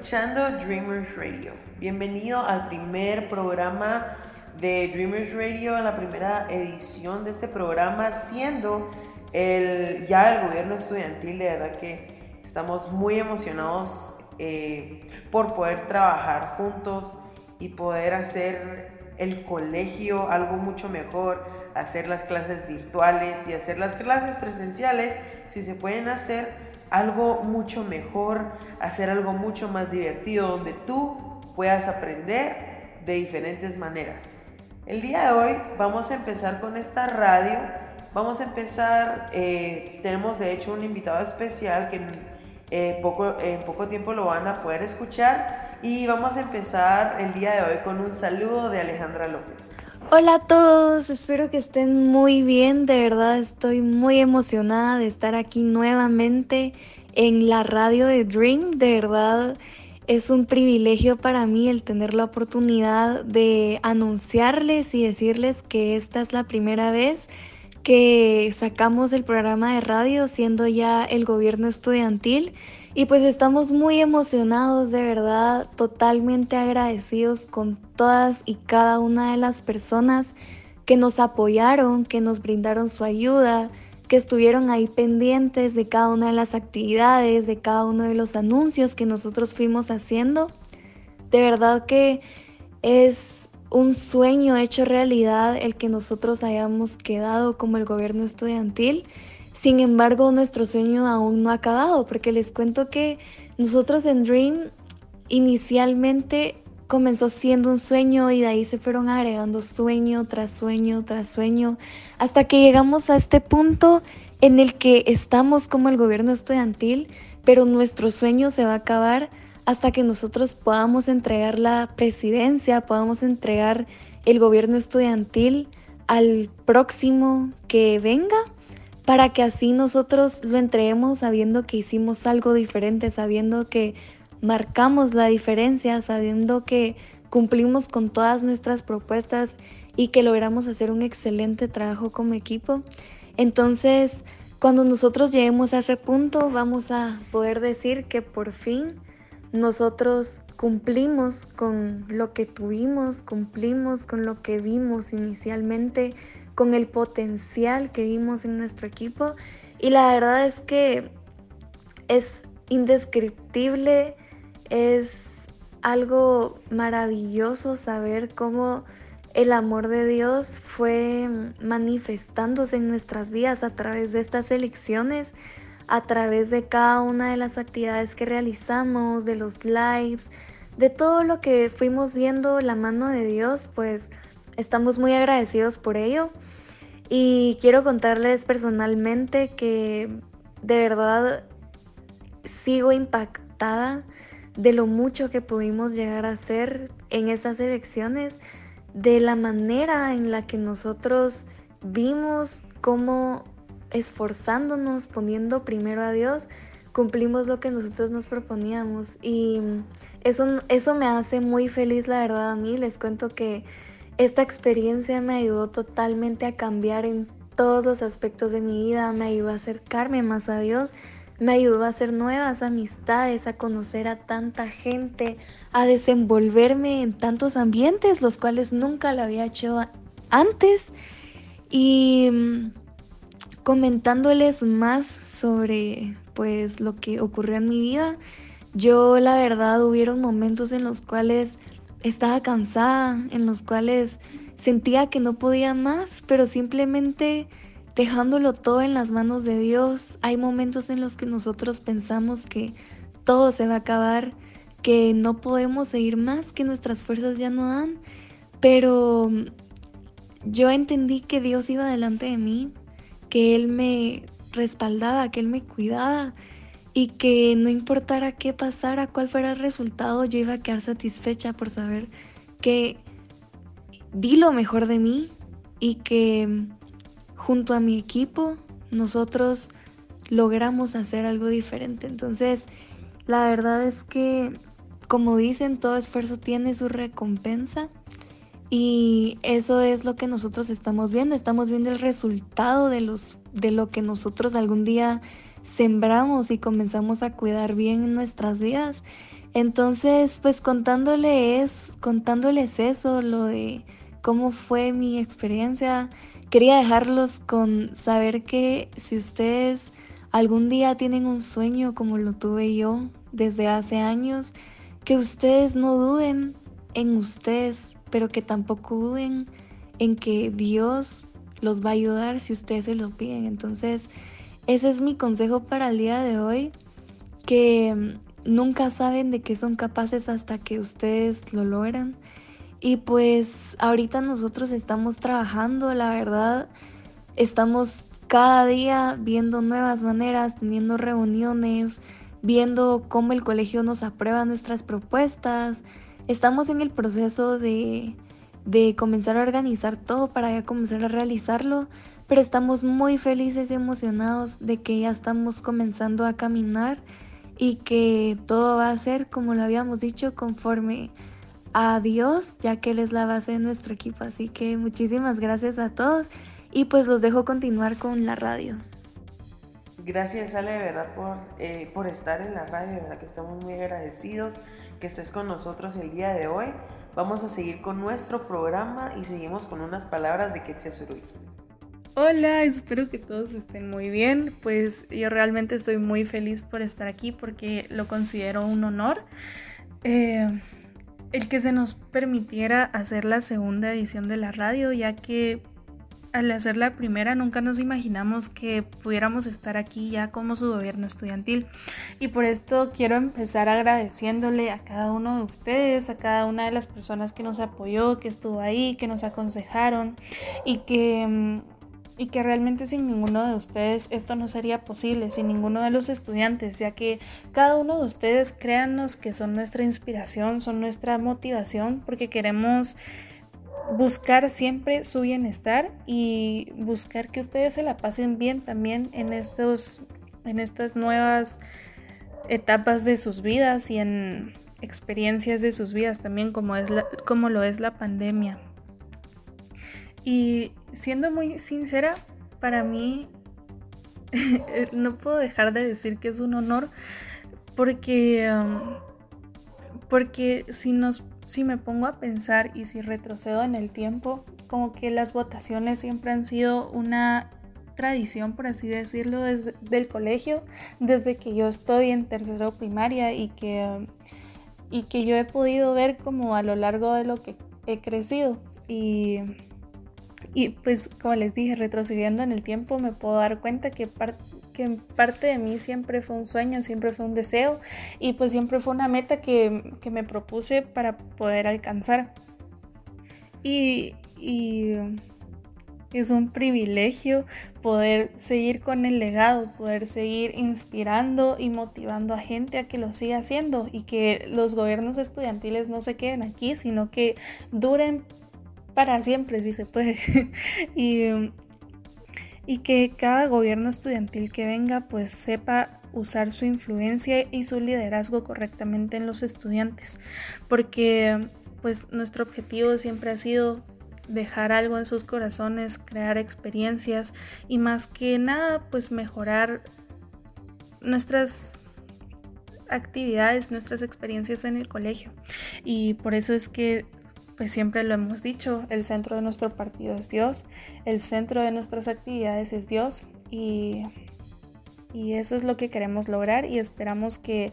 escuchando Dreamers Radio. Bienvenido al primer programa de Dreamers Radio, la primera edición de este programa, siendo el, ya el gobierno estudiantil. De verdad que estamos muy emocionados eh, por poder trabajar juntos y poder hacer el colegio algo mucho mejor, hacer las clases virtuales y hacer las clases presenciales, si se pueden hacer algo mucho mejor, hacer algo mucho más divertido, donde tú puedas aprender de diferentes maneras. El día de hoy vamos a empezar con esta radio. Vamos a empezar, eh, tenemos de hecho un invitado especial que eh, poco, en poco tiempo lo van a poder escuchar. Y vamos a empezar el día de hoy con un saludo de Alejandra López. Hola a todos, espero que estén muy bien, de verdad estoy muy emocionada de estar aquí nuevamente en la radio de Dream, de verdad es un privilegio para mí el tener la oportunidad de anunciarles y decirles que esta es la primera vez que sacamos el programa de radio siendo ya el gobierno estudiantil y pues estamos muy emocionados de verdad, totalmente agradecidos con todas y cada una de las personas que nos apoyaron, que nos brindaron su ayuda, que estuvieron ahí pendientes de cada una de las actividades, de cada uno de los anuncios que nosotros fuimos haciendo. De verdad que es un sueño hecho realidad el que nosotros hayamos quedado como el gobierno estudiantil. Sin embargo, nuestro sueño aún no ha acabado, porque les cuento que nosotros en Dream inicialmente comenzó siendo un sueño y de ahí se fueron agregando sueño tras sueño tras sueño, hasta que llegamos a este punto en el que estamos como el gobierno estudiantil, pero nuestro sueño se va a acabar hasta que nosotros podamos entregar la presidencia, podamos entregar el gobierno estudiantil al próximo que venga, para que así nosotros lo entreguemos sabiendo que hicimos algo diferente, sabiendo que marcamos la diferencia sabiendo que cumplimos con todas nuestras propuestas y que logramos hacer un excelente trabajo como equipo. Entonces, cuando nosotros lleguemos a ese punto, vamos a poder decir que por fin nosotros cumplimos con lo que tuvimos, cumplimos con lo que vimos inicialmente, con el potencial que vimos en nuestro equipo. Y la verdad es que es indescriptible es algo maravilloso saber cómo el amor de Dios fue manifestándose en nuestras vidas a través de estas elecciones, a través de cada una de las actividades que realizamos, de los lives, de todo lo que fuimos viendo la mano de Dios, pues estamos muy agradecidos por ello. Y quiero contarles personalmente que de verdad sigo impactada de lo mucho que pudimos llegar a ser en estas elecciones, de la manera en la que nosotros vimos cómo esforzándonos, poniendo primero a Dios, cumplimos lo que nosotros nos proponíamos. Y eso, eso me hace muy feliz, la verdad, a mí. Les cuento que esta experiencia me ayudó totalmente a cambiar en todos los aspectos de mi vida, me ayudó a acercarme más a Dios me ayudó a hacer nuevas amistades, a conocer a tanta gente, a desenvolverme en tantos ambientes, los cuales nunca lo había hecho antes. Y comentándoles más sobre pues lo que ocurrió en mi vida, yo la verdad hubieron momentos en los cuales estaba cansada, en los cuales sentía que no podía más, pero simplemente dejándolo todo en las manos de Dios. Hay momentos en los que nosotros pensamos que todo se va a acabar, que no podemos seguir más, que nuestras fuerzas ya no dan, pero yo entendí que Dios iba delante de mí, que Él me respaldaba, que Él me cuidaba y que no importara qué pasara, cuál fuera el resultado, yo iba a quedar satisfecha por saber que di lo mejor de mí y que junto a mi equipo, nosotros logramos hacer algo diferente. Entonces, la verdad es que, como dicen, todo esfuerzo tiene su recompensa. Y eso es lo que nosotros estamos viendo, estamos viendo el resultado de, los, de lo que nosotros algún día sembramos y comenzamos a cuidar bien en nuestras vidas. Entonces, pues contándoles, contándoles eso, lo de cómo fue mi experiencia, quería dejarlos con saber que si ustedes algún día tienen un sueño como lo tuve yo desde hace años, que ustedes no duden en ustedes, pero que tampoco duden en que Dios los va a ayudar si ustedes se lo piden. Entonces, ese es mi consejo para el día de hoy, que nunca saben de qué son capaces hasta que ustedes lo logran. Y pues ahorita nosotros estamos trabajando, la verdad, estamos cada día viendo nuevas maneras, teniendo reuniones, viendo cómo el colegio nos aprueba nuestras propuestas. Estamos en el proceso de, de comenzar a organizar todo para ya comenzar a realizarlo, pero estamos muy felices y emocionados de que ya estamos comenzando a caminar y que todo va a ser, como lo habíamos dicho, conforme a Dios, ya que Él es la base de nuestro equipo. Así que muchísimas gracias a todos y pues los dejo continuar con la radio. Gracias Ale, de verdad, por, eh, por estar en la radio, de verdad que estamos muy agradecidos que estés con nosotros el día de hoy. Vamos a seguir con nuestro programa y seguimos con unas palabras de Ketsesurui. Hola, espero que todos estén muy bien. Pues yo realmente estoy muy feliz por estar aquí porque lo considero un honor. Eh, el que se nos permitiera hacer la segunda edición de la radio, ya que al hacer la primera nunca nos imaginamos que pudiéramos estar aquí ya como su gobierno estudiantil. Y por esto quiero empezar agradeciéndole a cada uno de ustedes, a cada una de las personas que nos apoyó, que estuvo ahí, que nos aconsejaron y que y que realmente sin ninguno de ustedes esto no sería posible, sin ninguno de los estudiantes, ya que cada uno de ustedes créannos que son nuestra inspiración, son nuestra motivación, porque queremos buscar siempre su bienestar y buscar que ustedes se la pasen bien también en estos en estas nuevas etapas de sus vidas y en experiencias de sus vidas también como es como lo es la pandemia. Y siendo muy sincera, para mí no puedo dejar de decir que es un honor porque, um, porque si, nos, si me pongo a pensar y si retrocedo en el tiempo, como que las votaciones siempre han sido una tradición, por así decirlo, desde el colegio, desde que yo estoy en tercero primaria y que, y que yo he podido ver como a lo largo de lo que he crecido. Y y pues como les dije, retrocediendo en el tiempo me puedo dar cuenta que, que parte de mí siempre fue un sueño, siempre fue un deseo y pues siempre fue una meta que, me propuse para poder alcanzar. Y, y es un privilegio poder seguir con el legado, poder seguir inspirando y motivando a gente a que lo siga haciendo y que los gobiernos estudiantiles no se queden aquí, sino que duren para siempre, si se puede. y, y que cada gobierno estudiantil que venga pues sepa usar su influencia y su liderazgo correctamente en los estudiantes. Porque pues nuestro objetivo siempre ha sido dejar algo en sus corazones, crear experiencias y más que nada pues mejorar nuestras actividades, nuestras experiencias en el colegio. Y por eso es que pues siempre lo hemos dicho, el centro de nuestro partido es Dios, el centro de nuestras actividades es Dios y, y eso es lo que queremos lograr y esperamos que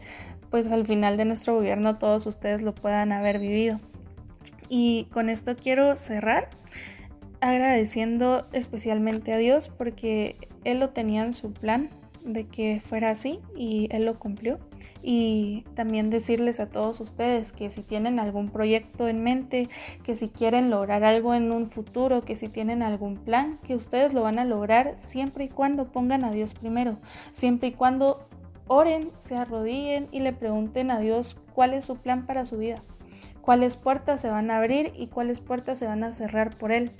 pues al final de nuestro gobierno todos ustedes lo puedan haber vivido. Y con esto quiero cerrar agradeciendo especialmente a Dios porque Él lo tenía en su plan de que fuera así y él lo cumplió. Y también decirles a todos ustedes que si tienen algún proyecto en mente, que si quieren lograr algo en un futuro, que si tienen algún plan, que ustedes lo van a lograr siempre y cuando pongan a Dios primero, siempre y cuando oren, se arrodillen y le pregunten a Dios cuál es su plan para su vida, cuáles puertas se van a abrir y cuáles puertas se van a cerrar por Él.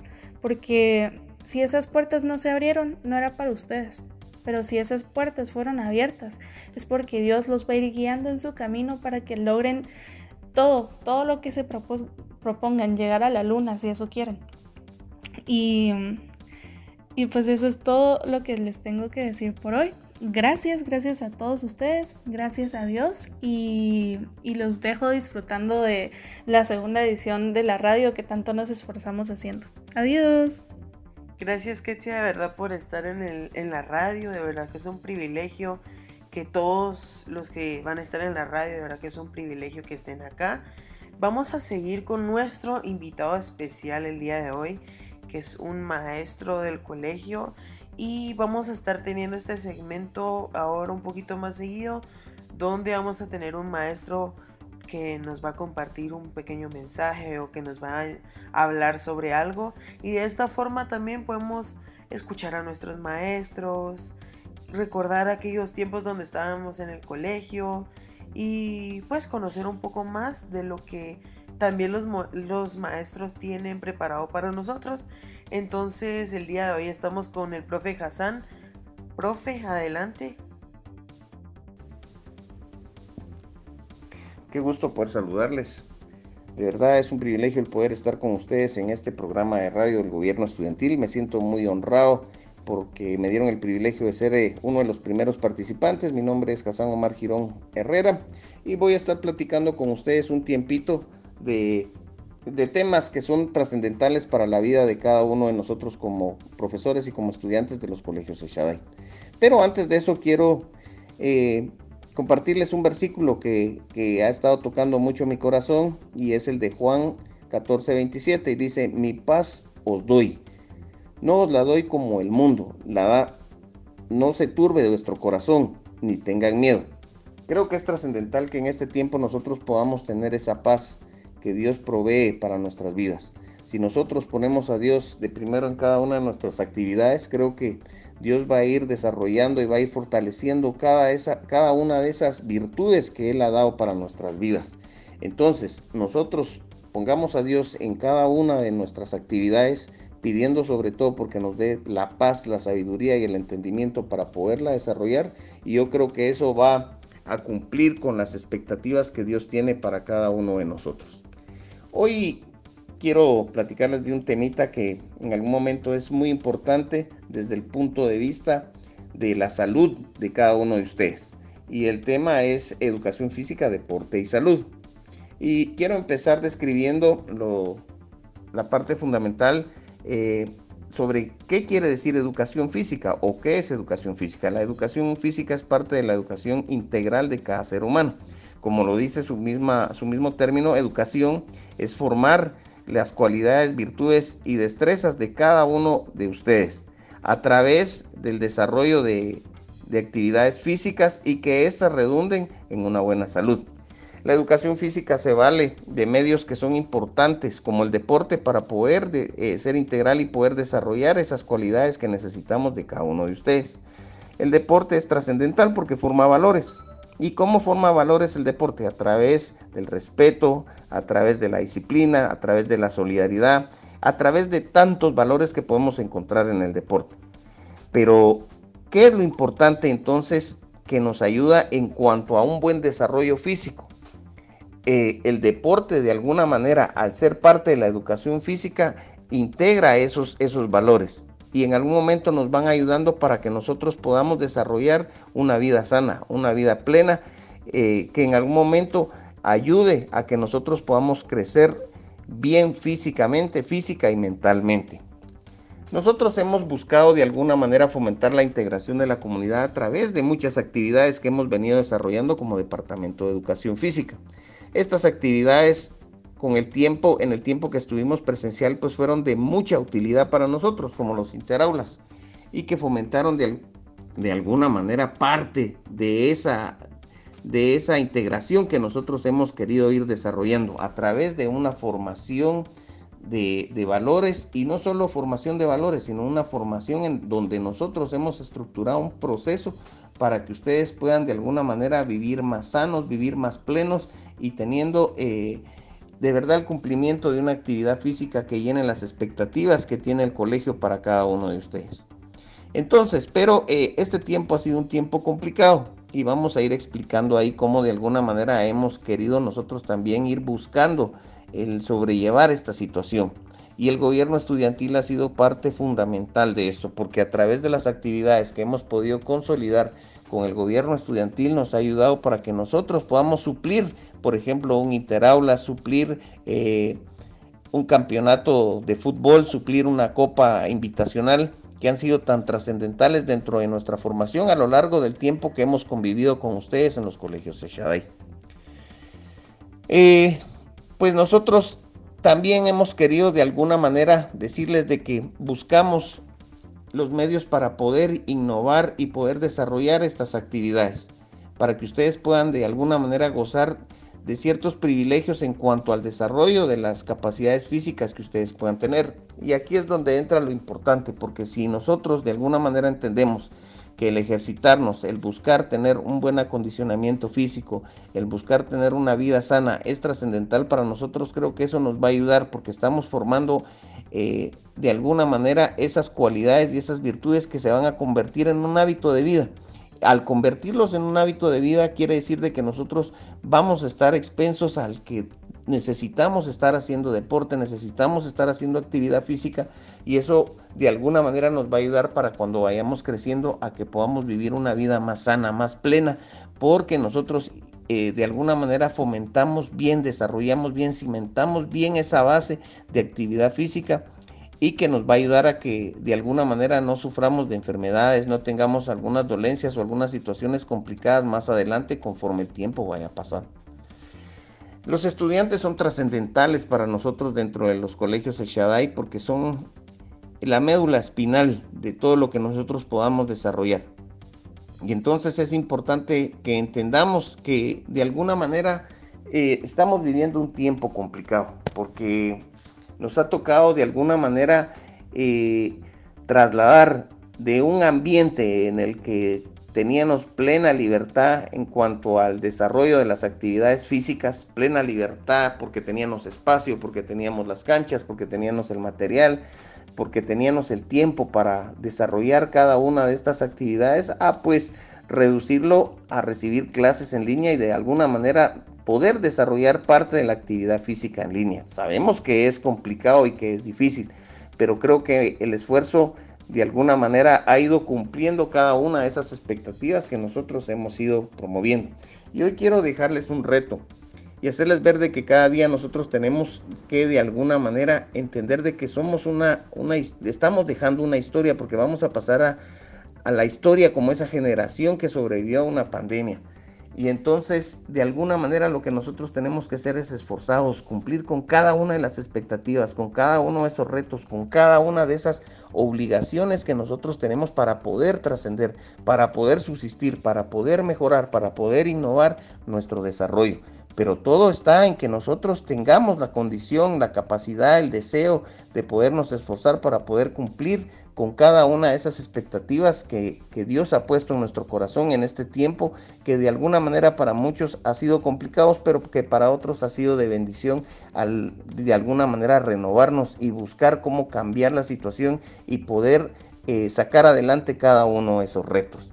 Porque si esas puertas no se abrieron, no era para ustedes pero si esas puertas fueron abiertas, es porque Dios los va a ir guiando en su camino para que logren todo, todo lo que se propongan, llegar a la luna si eso quieren. Y, y pues eso es todo lo que les tengo que decir por hoy. Gracias, gracias a todos ustedes, gracias a Dios y, y, los dejo disfrutando de la segunda edición de la radio que tanto nos esforzamos haciendo. Adiós. Gracias, Ketsia, de verdad, por estar en, en la radio. De verdad que es un privilegio que todos los que van a estar en la radio, de verdad que es un privilegio que estén acá. Vamos a seguir con nuestro invitado especial el día de hoy, que es un maestro del colegio. Y vamos a estar teniendo este segmento ahora un poquito más seguido, donde vamos a tener un maestro que nos va a compartir un pequeño mensaje o que nos va a hablar sobre algo. Y de esta forma también podemos escuchar a nuestros maestros, recordar aquellos tiempos donde estábamos en el colegio y pues conocer un poco más de lo que también los, los maestros tienen preparado para nosotros. Entonces el día de hoy estamos con el profe Hassan. Profe, adelante. Qué gusto poder saludarles. De verdad es un privilegio el poder estar con ustedes en este programa de radio del gobierno estudiantil. Me siento muy honrado porque me dieron el privilegio de ser eh, uno de los primeros participantes. Mi nombre es Hassan Omar Girón Herrera y voy a estar platicando con ustedes un tiempito de, de temas que son trascendentales para la vida de cada uno de nosotros como profesores y como estudiantes de los colegios de Shaddai. Pero antes de eso quiero eh, compartirles un versículo que, ha estado tocando mucho mi corazón y es el de Juan 14, 27 y dice, mi paz os doy, no os la doy como el mundo, la da, no se turbe de vuestro corazón, ni tengan miedo. Creo que es trascendental que en este tiempo nosotros podamos tener esa paz que Dios provee para nuestras vidas. Si nosotros ponemos a Dios de primero en cada una de nuestras actividades, creo que Dios va a ir desarrollando y va a ir fortaleciendo cada, esa, cada una de esas virtudes que Él ha dado para nuestras vidas. Entonces, nosotros pongamos a Dios en cada una de nuestras actividades, pidiendo sobre todo porque nos dé la paz, la sabiduría y el entendimiento para poderla desarrollar. Y yo creo que eso va a cumplir con las expectativas que Dios tiene para cada uno de nosotros. Hoy quiero platicarles de un temita que en algún momento es muy importante desde el punto de vista de la salud de cada uno de ustedes. Y el tema es educación física, deporte y salud. Y quiero empezar describiendo lo, la parte fundamental eh, sobre qué quiere decir educación física o qué es educación física. La educación física es parte de la educación integral de cada ser humano. Como lo dice su, misma, su mismo término, educación es formar las cualidades, virtudes y destrezas de cada uno de ustedes a través del desarrollo de, actividades físicas y que éstas redunden en una buena salud. La educación física se vale de medios que son importantes como el deporte para poder eh, ser integral y poder desarrollar esas cualidades que necesitamos de cada uno de ustedes. El deporte es trascendental porque forma valores. ¿Y cómo forma valores el deporte? A través del respeto, a través de la disciplina, a través de la solidaridad, a través de tantos valores que podemos encontrar en el deporte. Pero, ¿qué es lo importante entonces que nos ayuda en cuanto a un buen desarrollo físico? Eh, el deporte de alguna manera, al ser parte de la educación física, integra esos, esos valores y en algún momento nos van ayudando para que nosotros podamos desarrollar una vida sana, una vida plena, eh, que en algún momento ayude a que nosotros podamos crecer bien físicamente, física y mentalmente. Nosotros hemos buscado de alguna manera fomentar la integración de la comunidad a través de muchas actividades que hemos venido desarrollando como Departamento de Educación Física. Estas actividades con el tiempo, en el tiempo que estuvimos presencial, pues fueron de mucha utilidad para nosotros, como los interaulas, y que fomentaron de, de alguna manera parte de esa, de esa integración que nosotros hemos querido ir desarrollando a través de una formación de, valores y no solo formación de valores, sino una formación en donde nosotros hemos estructurado un proceso para que ustedes puedan de alguna manera vivir más sanos, vivir más plenos y teniendo eh, de verdad el cumplimiento de una actividad física que llene las expectativas que tiene el colegio para cada uno de ustedes. Entonces, pero eh, este tiempo ha sido un tiempo complicado. Y vamos a ir explicando ahí cómo de alguna manera hemos querido nosotros también ir buscando el sobrellevar esta situación. Y el gobierno estudiantil ha sido parte fundamental de esto, porque a través de las actividades que hemos podido consolidar con el gobierno estudiantil nos ha ayudado para que nosotros podamos suplir, por ejemplo, un interaula, suplir eh, un campeonato de fútbol, suplir una copa invitacional que han sido tan trascendentales dentro de nuestra formación a lo largo del tiempo que hemos convivido con ustedes en los colegios de. Eh, pues nosotros también hemos querido de alguna manera decirles de que buscamos los medios para poder innovar y poder desarrollar estas actividades, para que ustedes puedan de alguna manera gozar de ciertos privilegios en cuanto al desarrollo de las capacidades físicas que ustedes puedan tener. Y aquí es donde entra lo importante, porque si nosotros de alguna manera entendemos que el ejercitarnos, el buscar tener un buen acondicionamiento físico, el buscar tener una vida sana es trascendental para nosotros, creo que eso nos va a ayudar porque estamos formando eh, de alguna manera esas cualidades y esas virtudes que se van a convertir en un hábito de vida. Al convertirlos en un hábito de vida quiere decir de que nosotros vamos a estar expensos al que necesitamos estar haciendo deporte, necesitamos estar haciendo actividad física y eso de alguna manera nos va a ayudar para cuando vayamos creciendo a que podamos vivir una vida más sana, más plena, porque nosotros eh, de alguna manera fomentamos bien, desarrollamos bien, cimentamos bien esa base de actividad física y que nos va a ayudar a que de alguna manera no suframos de enfermedades, no tengamos algunas dolencias o algunas situaciones complicadas más adelante conforme el tiempo vaya pasando. Los estudiantes son trascendentales para nosotros dentro de los colegios de Shaddai porque son la médula espinal de todo lo que nosotros podamos desarrollar. Y entonces es importante que entendamos que de alguna manera eh, estamos viviendo un tiempo complicado porque nos ha tocado de alguna manera eh, trasladar de un ambiente en el que teníamos plena libertad en cuanto al desarrollo de las actividades físicas, plena libertad porque teníamos espacio, porque teníamos las canchas, porque teníamos el material, porque teníamos el tiempo para desarrollar cada una de estas actividades, a pues reducirlo a recibir clases en línea y de alguna manera poder desarrollar parte de la actividad física en línea. Sabemos que es complicado y que es difícil, pero creo que el esfuerzo de alguna manera ha ido cumpliendo cada una de esas expectativas que nosotros hemos ido promoviendo. Y hoy quiero dejarles un reto y hacerles ver de que cada día nosotros tenemos que de alguna manera entender de que somos una, estamos dejando una historia porque vamos a pasar a la historia como esa generación que sobrevivió a una pandemia. Y entonces, de alguna manera, lo que nosotros tenemos que hacer es esforzados, cumplir con cada una de las expectativas, con cada uno de esos retos, con cada una de esas obligaciones que nosotros tenemos para poder trascender, para poder subsistir, para poder mejorar, para poder innovar nuestro desarrollo. Pero todo está en que nosotros tengamos la condición, la capacidad, el deseo de podernos esforzar para poder cumplir con cada una de esas expectativas que, Dios ha puesto en nuestro corazón en este tiempo, que de alguna manera para muchos ha sido complicados, pero que para otros ha sido de bendición al de alguna manera renovarnos y buscar cómo cambiar la situación y poder eh, sacar adelante cada uno de esos retos.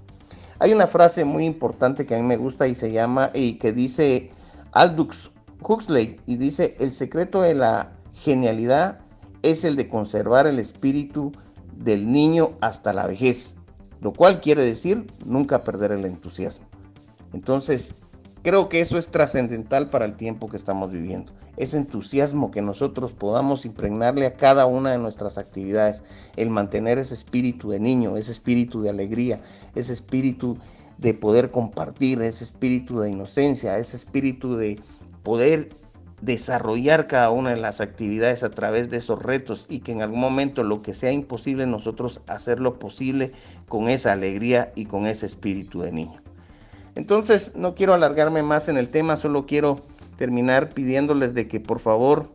Hay una frase muy importante que a mí me gusta y se llama y que dice Aldous Huxley y dice el secreto de la genialidad es el de conservar el espíritu del niño hasta la vejez, lo cual quiere decir nunca perder el entusiasmo. Entonces, creo que eso es trascendental para el tiempo que estamos viviendo. Ese entusiasmo que nosotros podamos impregnarle a cada una de nuestras actividades, el mantener ese espíritu de niño, ese espíritu de alegría, ese espíritu de poder compartir, ese espíritu de inocencia, ese espíritu de poder desarrollar cada una de las actividades a través de esos retos y que en algún momento lo que sea imposible nosotros hacerlo posible con esa alegría y con ese espíritu de niño. Entonces no quiero alargarme más en el tema, solo quiero terminar pidiéndoles de que por favor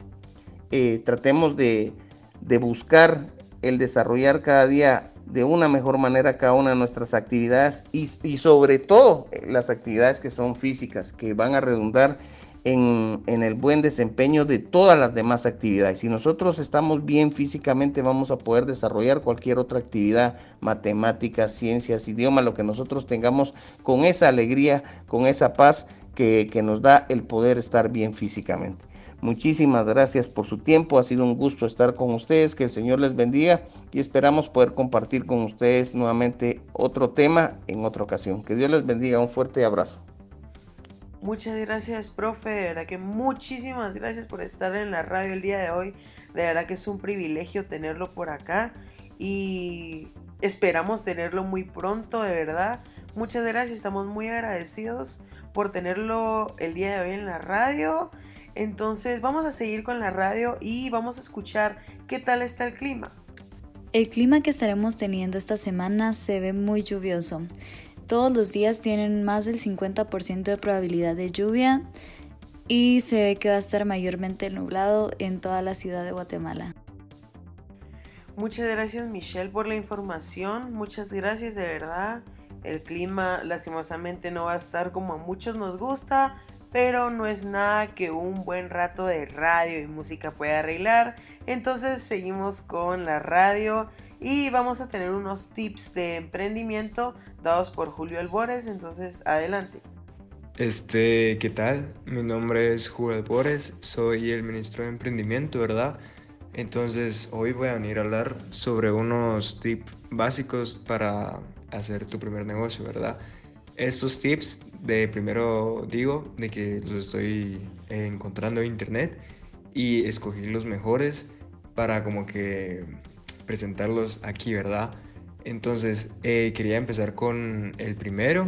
eh, tratemos de, de buscar el desarrollar cada día de una mejor manera cada una de nuestras actividades y, sobre todo eh, las actividades que son físicas, que van a redundar en, el buen desempeño de todas las demás actividades. Si nosotros estamos bien físicamente, vamos a poder desarrollar cualquier otra actividad, matemáticas, ciencias, idioma, lo que nosotros tengamos con esa alegría, con esa paz que, que nos da el poder estar bien físicamente. Muchísimas gracias por su tiempo, ha sido un gusto estar con ustedes, que el Señor les bendiga y esperamos poder compartir con ustedes nuevamente otro tema en otra ocasión. Que Dios les bendiga, un fuerte abrazo. Muchas gracias, profe. De verdad que muchísimas gracias por estar en la radio el día de hoy. De verdad que es un privilegio tenerlo por acá y esperamos tenerlo muy pronto, de verdad. Muchas gracias, estamos muy agradecidos por tenerlo el día de hoy en la radio. Entonces vamos a seguir con la radio y vamos a escuchar qué tal está el clima. El clima que estaremos teniendo esta semana se ve muy lluvioso. Todos los días tienen más del 50% de probabilidad de lluvia y se ve que va a estar mayormente nublado en toda la ciudad de Guatemala. Muchas gracias Michelle por la información, muchas gracias de verdad. El clima lastimosamente no va a estar como a muchos nos gusta, pero no es nada que un buen rato de radio y música pueda arreglar. Entonces seguimos con la radio y vamos a tener unos tips de emprendimiento dados por Julio Albores, entonces adelante. Este, ¿qué tal? Mi nombre es Julio Albores, soy el ministro de emprendimiento, ¿verdad? Entonces hoy voy a venir a hablar sobre unos tips básicos para hacer tu primer negocio, ¿verdad? Estos tips, de primero digo, de que los estoy encontrando en internet y escogí los mejores para como que presentarlos aquí, ¿verdad? Entonces, eh, quería empezar con el primero,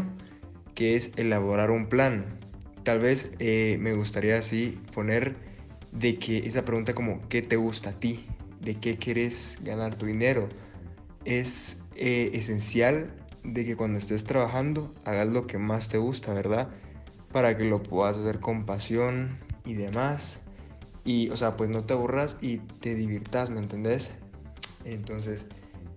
que es elaborar un plan. Tal vez eh, me gustaría así poner de que esa pregunta como, ¿qué te gusta a ti? ¿De qué quieres ganar tu dinero? Es eh, esencial de que cuando estés trabajando hagas lo que más te gusta, ¿verdad? Para que lo puedas hacer con pasión y demás. Y, o sea, pues no te aburras y te divirtas, ¿me entendés? Entonces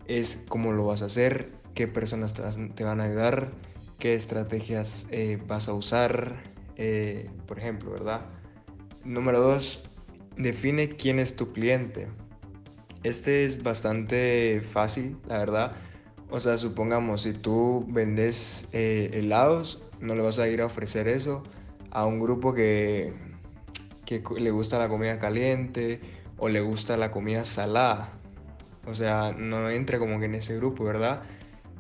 es cómo lo vas a hacer, qué personas te, van a ayudar, qué estrategias eh, vas a usar, eh, por ejemplo, ¿verdad? Número dos, define quién es tu cliente. Este es bastante fácil, la verdad. O sea, supongamos, si tú vendes eh, helados, no le vas a ir a ofrecer eso a un grupo que, que le gusta la comida caliente o le gusta la comida salada. O sea, no entra como que en ese grupo, ¿verdad?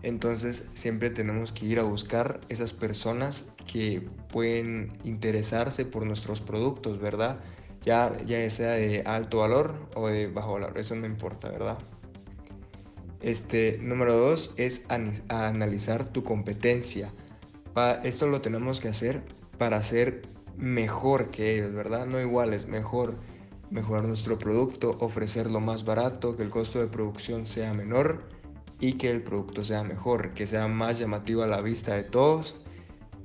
Entonces siempre tenemos que ir a buscar esas personas que pueden interesarse por nuestros productos, ¿verdad? Ya, ya sea de alto valor o de bajo valor, eso no importa, ¿verdad? Este, número dos es analizar tu competencia. esto lo tenemos que hacer para ser mejor que ellos, ¿verdad? No iguales, mejor mejorar nuestro producto, ofrecerlo más barato, que el costo de producción sea menor y que el producto sea mejor, que sea más llamativo a la vista de todos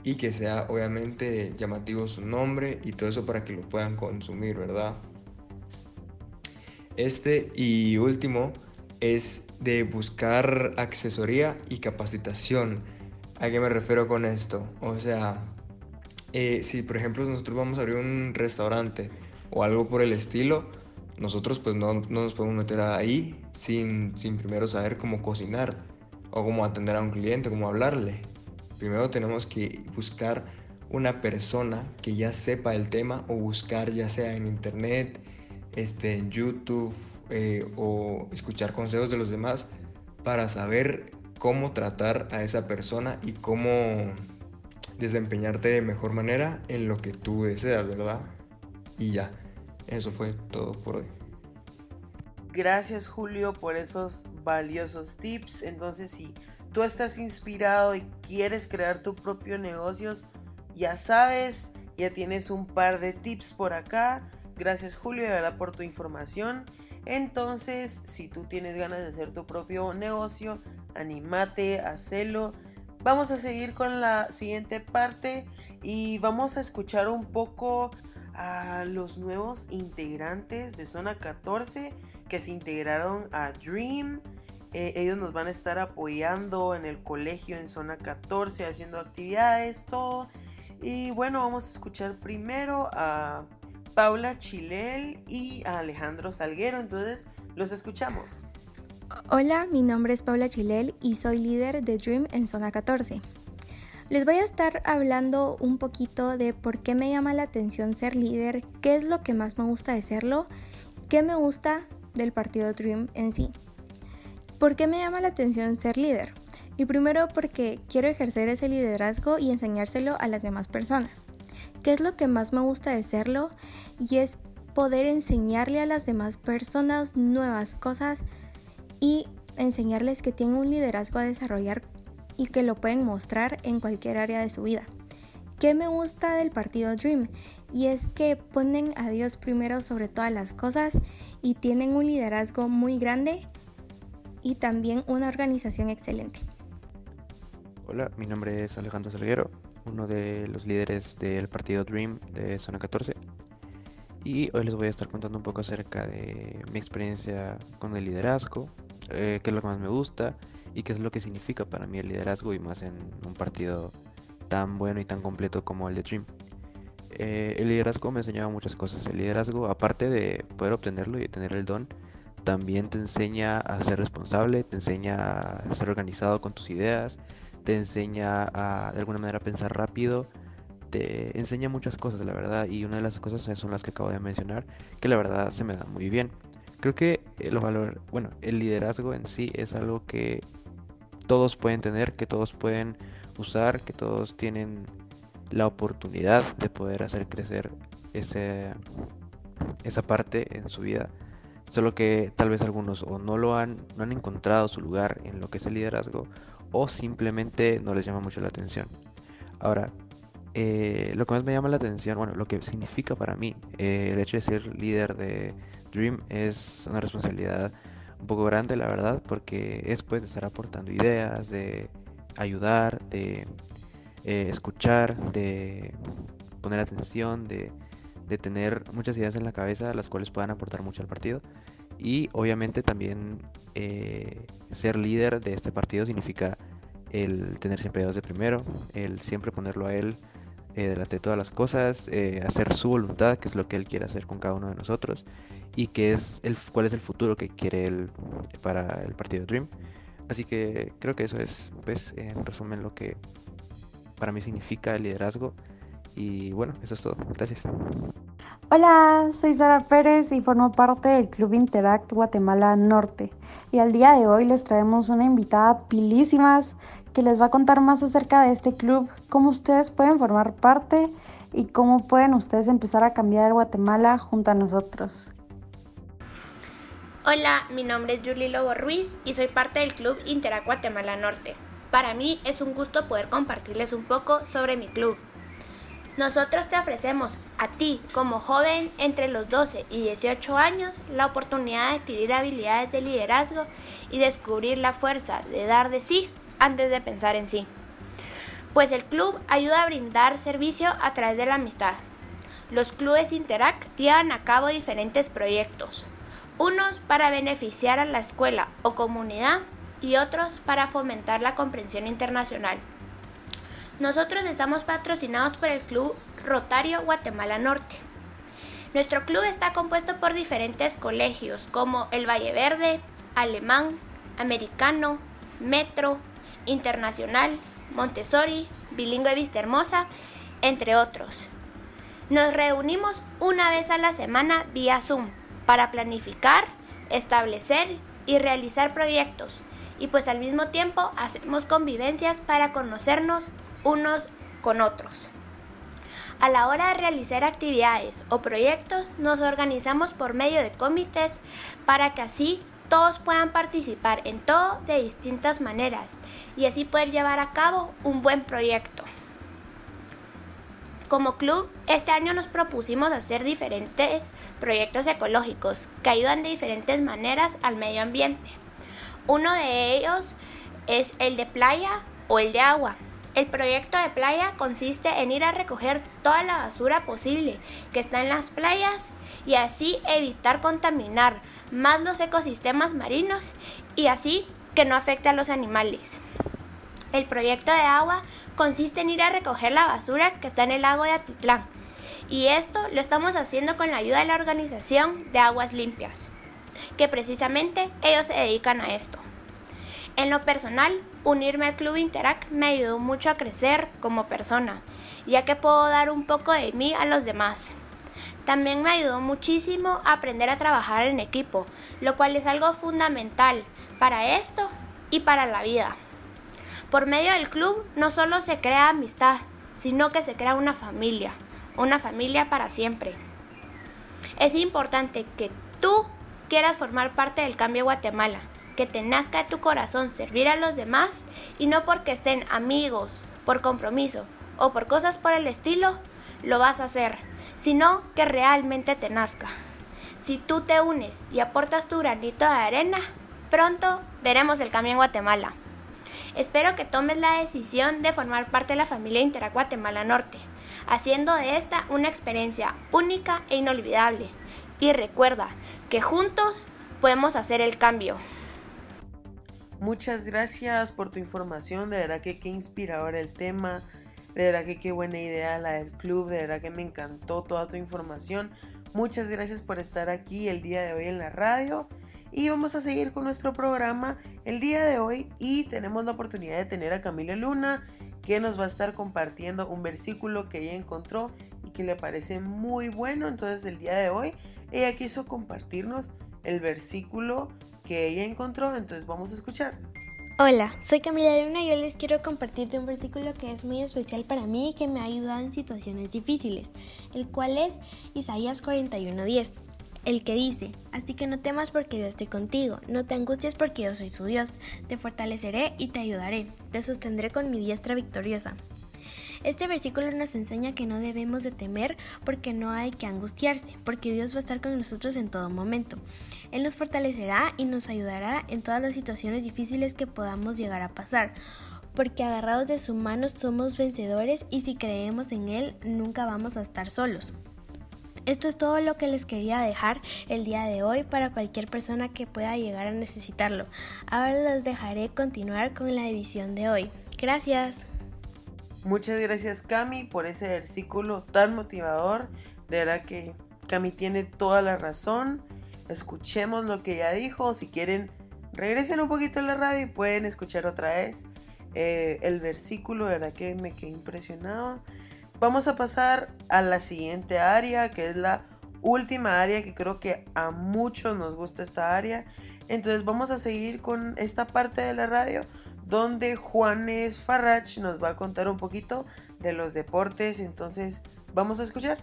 y que sea obviamente llamativo su nombre y todo eso para que lo puedan consumir, ¿verdad? Este y último es de buscar accesoría y capacitación. ¿A qué me refiero con esto? O sea, eh, si por ejemplo nosotros vamos a abrir un restaurante, o algo por el estilo, nosotros pues no, nos podemos meter ahí sin, sin primero saber cómo cocinar o cómo atender a un cliente, cómo hablarle. Primero tenemos que buscar una persona que ya sepa el tema o buscar ya sea en internet, este, en YouTube eh, o escuchar consejos de los demás para saber cómo tratar a esa persona y cómo desempeñarte de mejor manera en lo que tú deseas, ¿verdad? Y ya, eso fue todo por hoy. Gracias Julio por esos valiosos tips. Entonces si tú estás inspirado y quieres crear tu propio negocio, ya sabes, ya tienes un par de tips por acá. Gracias Julio de verdad por tu información. Entonces, si tú tienes ganas de hacer tu propio negocio, anímate, hacelo. Vamos a seguir con la siguiente parte y vamos a escuchar un poco a los nuevos integrantes de Zona 14 que se integraron a Dream. Eh, ellos nos van a estar apoyando en el colegio en Zona 14, haciendo actividades, todo. Y bueno, vamos a escuchar primero a Paula Chilel y a Alejandro Salguero. Entonces, los escuchamos. Hola, mi nombre es Paula Chilel y soy líder de Dream en Zona 14. Les voy a estar hablando un poquito de por qué me llama la atención ser líder, qué es lo que más me gusta de serlo, qué me gusta del partido Dream en sí. ¿Por qué me llama la atención ser líder? Y primero porque quiero ejercer ese liderazgo y enseñárselo a las demás personas. ¿Qué es lo que más me gusta de serlo? Y es poder enseñarle a las demás personas nuevas cosas y enseñarles que tienen un liderazgo a desarrollar y que lo pueden mostrar en cualquier área de su vida. ¿Qué me gusta del partido Dream? Y es que ponen a Dios primero sobre todas las cosas y tienen un liderazgo muy grande y también una organización excelente. Hola, mi nombre es Alejandro Salguero, uno de los líderes del partido Dream de Zona 14. Y hoy les voy a estar contando un poco acerca de mi experiencia con el liderazgo, eh, qué es lo que más me gusta y qué es lo que significa para mí el liderazgo y más en un partido tan bueno y tan completo como el de Dream. Eh, el liderazgo me enseñaba muchas cosas. El liderazgo, aparte de poder obtenerlo y tener el don, también te enseña a ser responsable, te enseña a ser organizado con tus ideas, te enseña a de alguna manera pensar rápido, te enseña muchas cosas, la verdad, y una de las cosas son las que acabo de mencionar, que la verdad se me da muy bien. Creo que el valor, bueno, el liderazgo en sí es algo que todos pueden tener, que todos pueden usar, que todos tienen la oportunidad de poder hacer crecer ese, esa parte en su vida. Solo que tal vez algunos o no lo han, no han encontrado su lugar en lo que es el liderazgo o simplemente no les llama mucho la atención. Ahora, eh, lo que más me llama la atención, bueno, lo que significa para mí eh, el hecho de ser líder de Dream es una responsabilidad un poco grande, la verdad, porque es pues de estar aportando ideas, de ayudar, de eh, escuchar, de poner atención, de, de tener muchas ideas en la cabeza, las cuales puedan aportar mucho al partido. Y obviamente también eh, ser líder de este partido significa el tener siempre dos de primero, el siempre ponerlo a él eh, delante de todas las cosas, hacer su voluntad, que es lo que él quiere hacer con cada uno de nosotros, y que es cuál es el futuro que quiere él para el partido Dream. Así que creo que eso es, pues, en resumen, lo que para mí significa el liderazgo. Y bueno, eso es todo. Gracias. Hola, soy Sara Pérez y formo parte del Club Interact Guatemala Norte. Y al día de hoy les traemos una invitada pilísimas que les va a contar más acerca de este club, cómo ustedes pueden formar parte y cómo pueden ustedes empezar a cambiar Guatemala junto a nosotros. Hola, mi nombre es Julie Lobo Ruiz y soy parte del Club Interact Guatemala Norte. Para mí es un gusto poder compartirles un poco sobre mi club. Nosotros te ofrecemos a ti, como joven entre los 12 y 18 años, la oportunidad de adquirir habilidades de liderazgo y descubrir la fuerza de dar de sí antes de pensar en sí. Pues el club ayuda a brindar servicio a través de la amistad. Los clubes Interact llevan a cabo diferentes proyectos, unos para beneficiar a la escuela o comunidad y otros para fomentar la comprensión internacional. Nosotros estamos patrocinados por el Club Rotario Guatemala Norte. Nuestro club está compuesto por diferentes colegios como el Valle Verde, Alemán, Americano, Metro, Internacional, Montessori, Bilingüe Vista Hermosa, entre otros. Nos reunimos una vez a la semana vía Zoom para planificar, establecer y realizar proyectos y pues al mismo tiempo hacemos convivencias para conocernos unos con otros. A la hora de realizar actividades o proyectos nos organizamos por medio de comités para que así todos puedan participar en todo de distintas maneras y así poder llevar a cabo un buen proyecto. Como club, este año nos propusimos hacer diferentes proyectos ecológicos que ayudan de diferentes maneras al medio ambiente. Uno de ellos es el de playa o el de agua. El proyecto de playa consiste en ir a recoger toda la basura posible que está en las playas y así evitar contaminar más los ecosistemas marinos y así que no afecte a los animales. El proyecto de agua consiste en ir a recoger la basura que está en el lago de Atitlán. Y esto lo estamos haciendo con la ayuda de la organización de Aguas Limpias, que precisamente ellos se dedican a esto. En lo personal, unirme al Club Interact me ayudó mucho a crecer como persona, ya que puedo dar un poco de mí a los demás. También me ayudó muchísimo a aprender a trabajar en equipo, lo cual es algo fundamental para esto y para la vida. Por medio del club no solo se crea amistad, sino que se crea una familia, una familia para siempre. Es importante que tú quieras formar parte del cambio Guatemala, que te nazca de tu corazón servir a los demás y no porque estén amigos, por compromiso o por cosas por el estilo, lo vas a hacer, sino que realmente te nazca. Si tú te unes y aportas tu granito de arena, pronto veremos el cambio en Guatemala. Espero que tomes la decisión de formar parte de la familia Interac Guatemala Norte, haciendo de esta una experiencia única e inolvidable. Y recuerda que juntos podemos hacer el cambio. Muchas gracias por tu información, de verdad que qué inspirador el tema, de verdad que qué buena idea la del club, de verdad que me encantó toda tu información. Muchas gracias por estar aquí el día de hoy en la radio y vamos a seguir con nuestro programa el día de hoy y tenemos la oportunidad de tener a Camila Luna que nos va a estar compartiendo un versículo que ella encontró y que le parece muy bueno. Entonces el día de hoy ella quiso compartirnos el versículo que ella encontró. Entonces vamos a escuchar. Hola, soy Camila Luna y yo les quiero compartirte un versículo que es muy especial para mí y que me ha ayudado en situaciones difíciles, el cual es Isaías 41:10 el que dice, así que no temas porque yo estoy contigo, no te angusties porque yo soy tu Dios, te fortaleceré y te ayudaré, te sostendré con mi diestra victoriosa. Este versículo nos enseña que no debemos de temer porque no hay que angustiarse, porque Dios va a estar con nosotros en todo momento. Él nos fortalecerá y nos ayudará en todas las situaciones difíciles que podamos llegar a pasar, porque agarrados de su mano somos vencedores y si creemos en Él nunca vamos a estar solos. Esto es todo lo que les quería dejar el día de hoy para cualquier persona que pueda llegar a necesitarlo. Ahora los dejaré continuar con la edición de hoy. Gracias. Muchas gracias Cami por ese versículo tan motivador. De verdad que Cami tiene toda la razón. Escuchemos lo que ella dijo. Si quieren, regresen un poquito a la radio y pueden escuchar otra vez eh, el versículo. De verdad que me quedé impresionado. Vamos a pasar a la siguiente área, que es la última área que creo que a muchos nos gusta esta área. Entonces vamos a seguir con esta parte de la radio donde Juanes Farrach nos va a contar un poquito de los deportes. Entonces vamos a escuchar.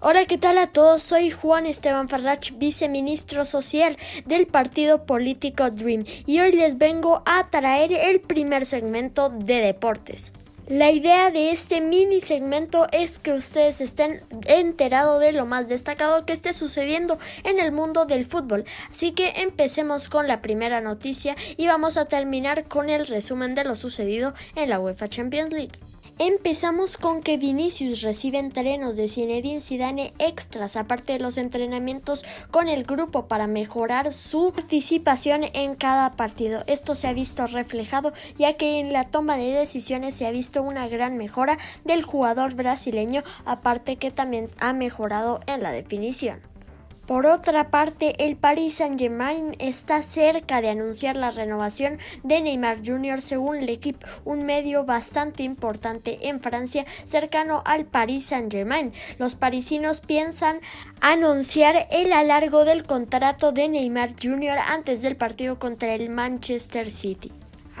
Hola, ¿qué tal a todos? Soy Juan Esteban Farrach, viceministro social del partido político Dream, y hoy les vengo a traer el primer segmento de deportes. La idea de este mini segmento es que ustedes estén enterados de lo más destacado que esté sucediendo en el mundo del fútbol. Así que empecemos con la primera noticia y vamos a terminar con el resumen de lo sucedido en la UEFA Champions League. Empezamos con que Vinicius recibe entrenos de Zinedine Zidane extras aparte de los entrenamientos con el grupo para mejorar su participación en cada partido. Esto se ha visto reflejado ya que en la toma de decisiones se ha visto una gran mejora del jugador brasileño aparte que también ha mejorado en la definición. Por otra parte, el Paris Saint-Germain está cerca de anunciar la renovación de Neymar Jr. según el equipo, un medio bastante importante en Francia cercano al Paris Saint-Germain. Los parisinos piensan anunciar el alargo del contrato de Neymar Jr. antes del partido contra el Manchester City.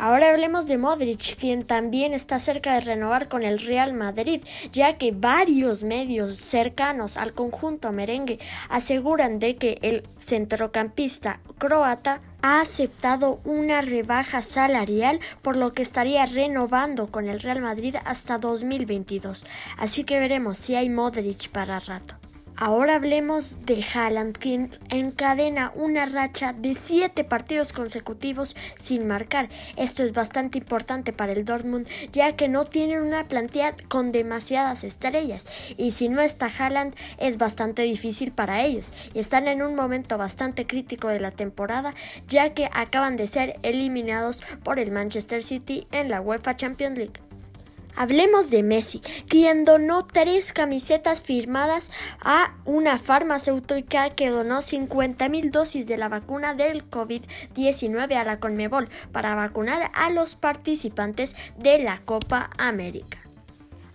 Ahora hablemos de Modric, quien también está cerca de renovar con el Real Madrid, ya que varios medios cercanos al conjunto merengue aseguran de que el centrocampista croata ha aceptado una rebaja salarial por lo que estaría renovando con el Real Madrid hasta 2022. Así que veremos si hay Modric para rato. Ahora hablemos de Haaland, quien encadena una racha de siete partidos consecutivos sin marcar. Esto es bastante importante para el Dortmund, ya que no tienen una plantilla con demasiadas estrellas. Y si no está Haaland, es bastante difícil para ellos. Y están en un momento bastante crítico de la temporada, ya que acaban de ser eliminados por el Manchester City en la UEFA Champions League. Hablemos de Messi, quien donó tres camisetas firmadas a una farmacéutica que donó 50.000 dosis de la vacuna del COVID-19 a la Conmebol para vacunar a los participantes de la Copa América.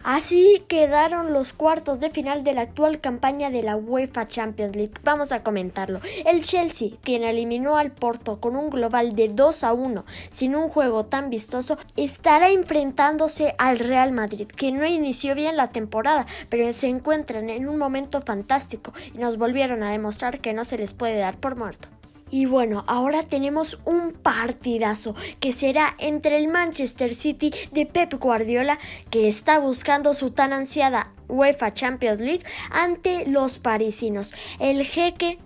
Así quedaron los cuartos de final de la actual campaña de la UEFA Champions League. Vamos a comentarlo. El Chelsea, quien eliminó al Porto con un global de 2 a 1, sin un juego tan vistoso, estará enfrentándose al Real Madrid, que no inició bien la temporada, pero se encuentran en un momento fantástico y nos volvieron a demostrar que no se les puede dar por muerto. Y bueno, ahora tenemos un partidazo que será entre el Manchester City de Pep Guardiola, que está buscando su tan ansiada UEFA Champions League, ante los parisinos. El jeque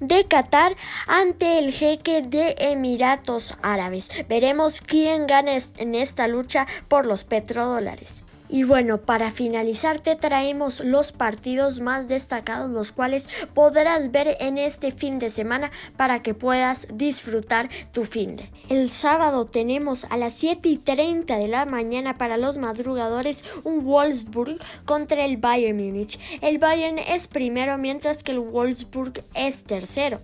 de Qatar ante el jeque de Emiratos Árabes. Veremos quién gana en esta lucha por los petrodólares. Y bueno, para finalizar te traemos los partidos más destacados, los cuales podrás ver en este fin de semana para que puedas disfrutar tu fin de. El sábado tenemos a las 7 y 30 de la mañana para los madrugadores un Wolfsburg contra el Bayern Múnich. El Bayern es primero mientras que el Wolfsburg es tercero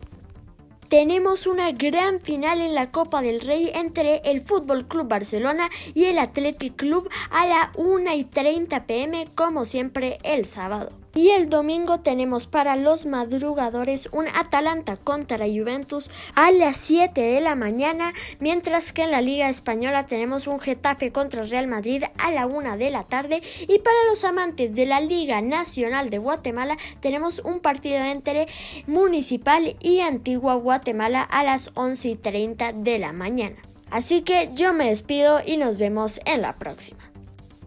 tenemos una gran final en la Copa del Rey entre el Fútbol Club Barcelona y el Athletic Club a la 1 y 30 pm como siempre el sábado. Y el domingo tenemos para los madrugadores un Atalanta contra Juventus a las 7 de la mañana, mientras que en la Liga Española tenemos un Getafe contra Real Madrid a la 1 de la tarde. Y para los amantes de la Liga Nacional de Guatemala tenemos un partido entre Municipal y Antigua Guatemala a las 11 y 30 de la mañana. Así que yo me despido y nos vemos en la próxima.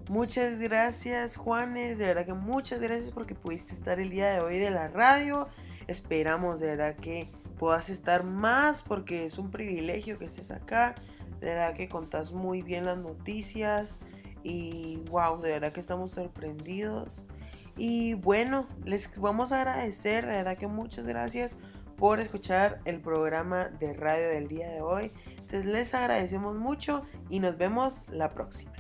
Muchas gracias Juanes, de verdad que muchas gracias porque pudiste estar el día de hoy de la radio. Esperamos de verdad que puedas estar más porque es un privilegio que estés acá. De verdad que contás muy bien las noticias y wow, de verdad que estamos sorprendidos. Y bueno, les vamos a agradecer, de verdad que muchas gracias por escuchar el programa de radio del día de hoy. Entonces les agradecemos mucho y nos vemos la próxima.